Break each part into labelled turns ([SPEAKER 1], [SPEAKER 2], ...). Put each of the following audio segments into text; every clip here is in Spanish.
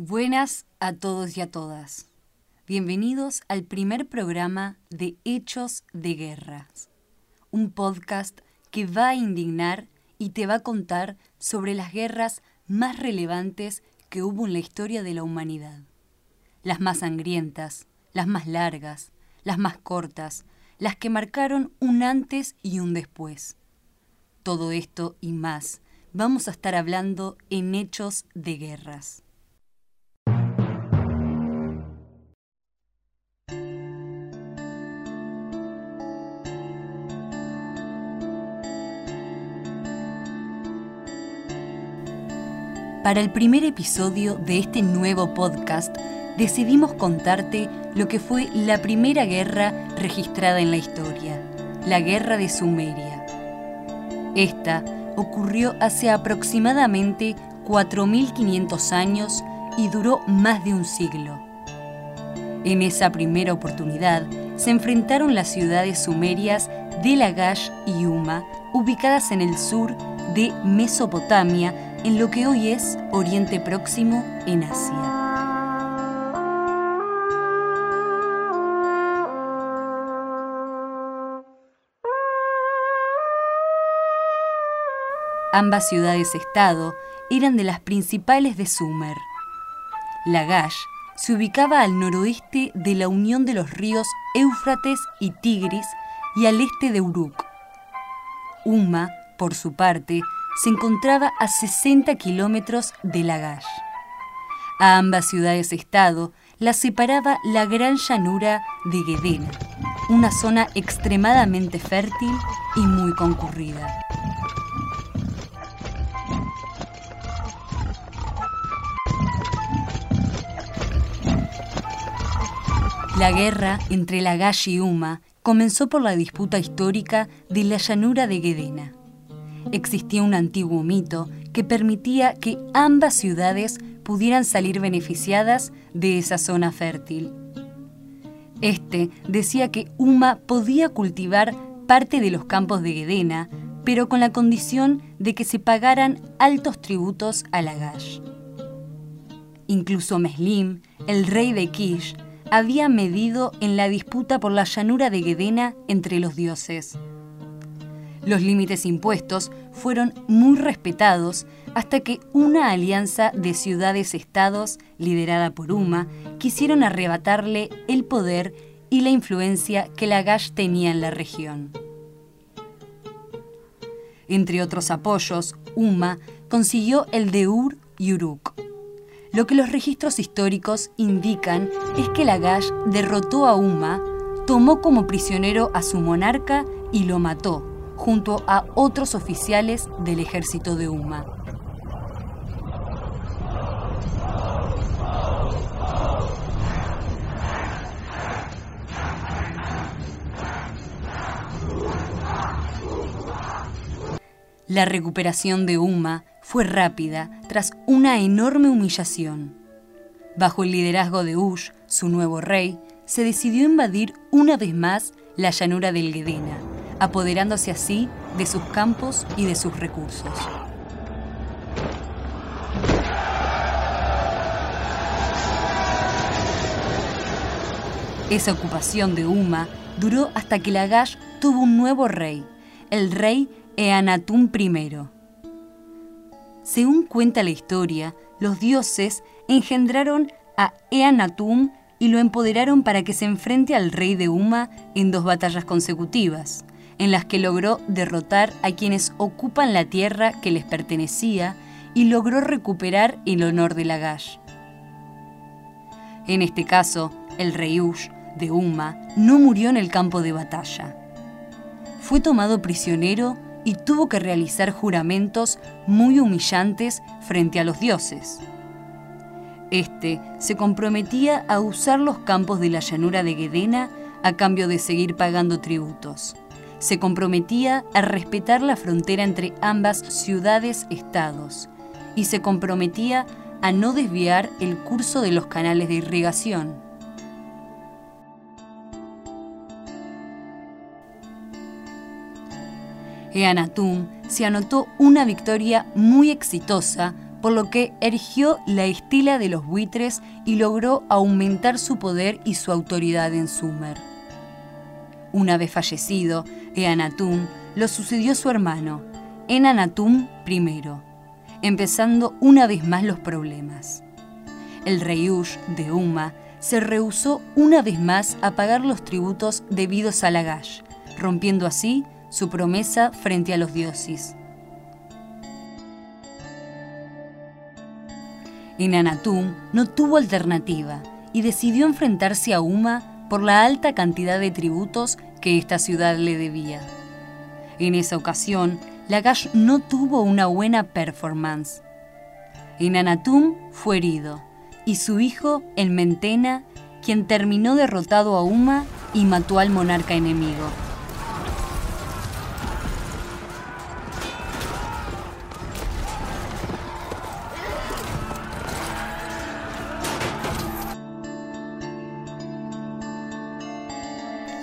[SPEAKER 1] Buenas a todos y a todas. Bienvenidos al primer programa de Hechos de Guerras, un podcast que va a indignar y te va a contar sobre las guerras más relevantes que hubo en la historia de la humanidad. Las más sangrientas, las más largas, las más cortas, las que marcaron un antes y un después. Todo esto y más vamos a estar hablando en Hechos de Guerras. Para el primer episodio de este nuevo podcast, decidimos contarte lo que fue la primera guerra registrada en la historia, la Guerra de Sumeria. Esta ocurrió hace aproximadamente 4.500 años y duró más de un siglo. En esa primera oportunidad se enfrentaron las ciudades sumerias de Lagash y Uma, ubicadas en el sur de Mesopotamia, en lo que hoy es Oriente Próximo en Asia. Ambas ciudades-estado eran de las principales de Sumer. Lagash se ubicaba al noroeste de la unión de los ríos Éufrates y Tigris y al este de Uruk. Uma, por su parte, se encontraba a 60 kilómetros de Lagash. A ambas ciudades-estado las separaba la gran llanura de Gedena, una zona extremadamente fértil y muy concurrida. La guerra entre Lagash y Uma comenzó por la disputa histórica de la llanura de Gedena existía un antiguo mito que permitía que ambas ciudades pudieran salir beneficiadas de esa zona fértil. Este decía que Uma podía cultivar parte de los campos de Gedena, pero con la condición de que se pagaran altos tributos a Lagash. Incluso Meslim, el rey de Kish, había medido en la disputa por la llanura de Gedena entre los dioses. Los límites impuestos fueron muy respetados hasta que una alianza de ciudades-estados, liderada por Uma, quisieron arrebatarle el poder y la influencia que Lagash tenía en la región. Entre otros apoyos, Uma consiguió el de Ur y Uruk. Lo que los registros históricos indican es que Lagash derrotó a Uma, tomó como prisionero a su monarca y lo mató, junto a otros oficiales del ejército de Uma. La recuperación de Uma fue rápida tras una enorme humillación. Bajo el liderazgo de Ush, su nuevo rey, se decidió invadir una vez más la llanura del Gedena, apoderándose así de sus campos y de sus recursos. Esa ocupación de Uma duró hasta que Lagash tuvo un nuevo rey, el rey Eanatún I. Según cuenta la historia, los dioses engendraron a Eanatún y lo empoderaron para que se enfrente al rey de Uma en dos batallas consecutivas en las que logró derrotar a quienes ocupan la tierra que les pertenecía y logró recuperar el honor de Lagash. En este caso, el rey Ush de Uma no murió en el campo de batalla. Fue tomado prisionero y tuvo que realizar juramentos muy humillantes frente a los dioses. Este se comprometía a usar los campos de la llanura de Gedena a cambio de seguir pagando tributos se comprometía a respetar la frontera entre ambas ciudades-estados y se comprometía a no desviar el curso de los canales de irrigación. Eanatum se anotó una victoria muy exitosa por lo que erigió la estila de los buitres y logró aumentar su poder y su autoridad en Sumer. Una vez fallecido, Eanatum lo sucedió su hermano, Enanatum I, empezando una vez más los problemas. El rey Ush de Uma se rehusó una vez más a pagar los tributos debidos a Lagash, rompiendo así su promesa frente a los dioses. Enanatum no tuvo alternativa y decidió enfrentarse a Uma por la alta cantidad de tributos que esta ciudad le debía. En esa ocasión, Lagash no tuvo una buena performance. Enanatum fue herido y su hijo, el Mentena, quien terminó derrotado a Uma y mató al monarca enemigo.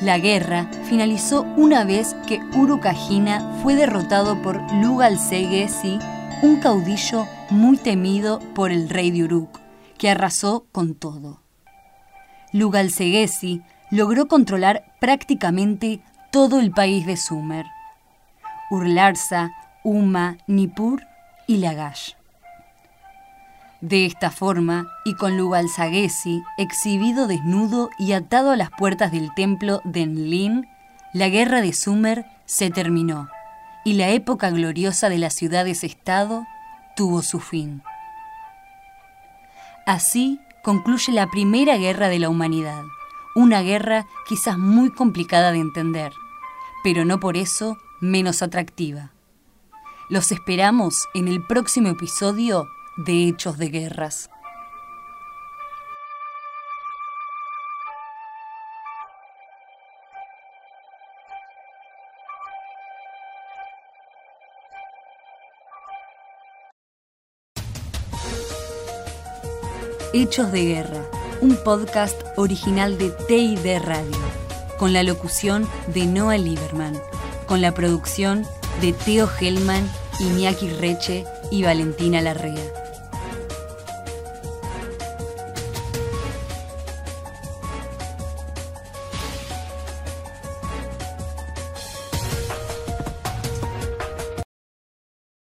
[SPEAKER 1] La guerra finalizó una vez que Urukagina fue derrotado por Lugal Segesi, un caudillo muy temido por el rey de Uruk, que arrasó con todo. Lugal Segesi logró controlar prácticamente todo el país de Sumer. Urlarsa, Uma, Nippur y Lagash. De esta forma, y con Lugalsagesi exhibido desnudo y atado a las puertas del templo de Enlil, la guerra de Sumer se terminó y la época gloriosa de las ciudades-estado tuvo su fin. Así concluye la primera guerra de la humanidad, una guerra quizás muy complicada de entender, pero no por eso menos atractiva. Los esperamos en el próximo episodio de hechos de guerras. Hechos de Guerra, un podcast original de TID Radio, con la locución de Noah Lieberman, con la producción de Teo Hellman, Iñaki Reche y Valentina Larrea.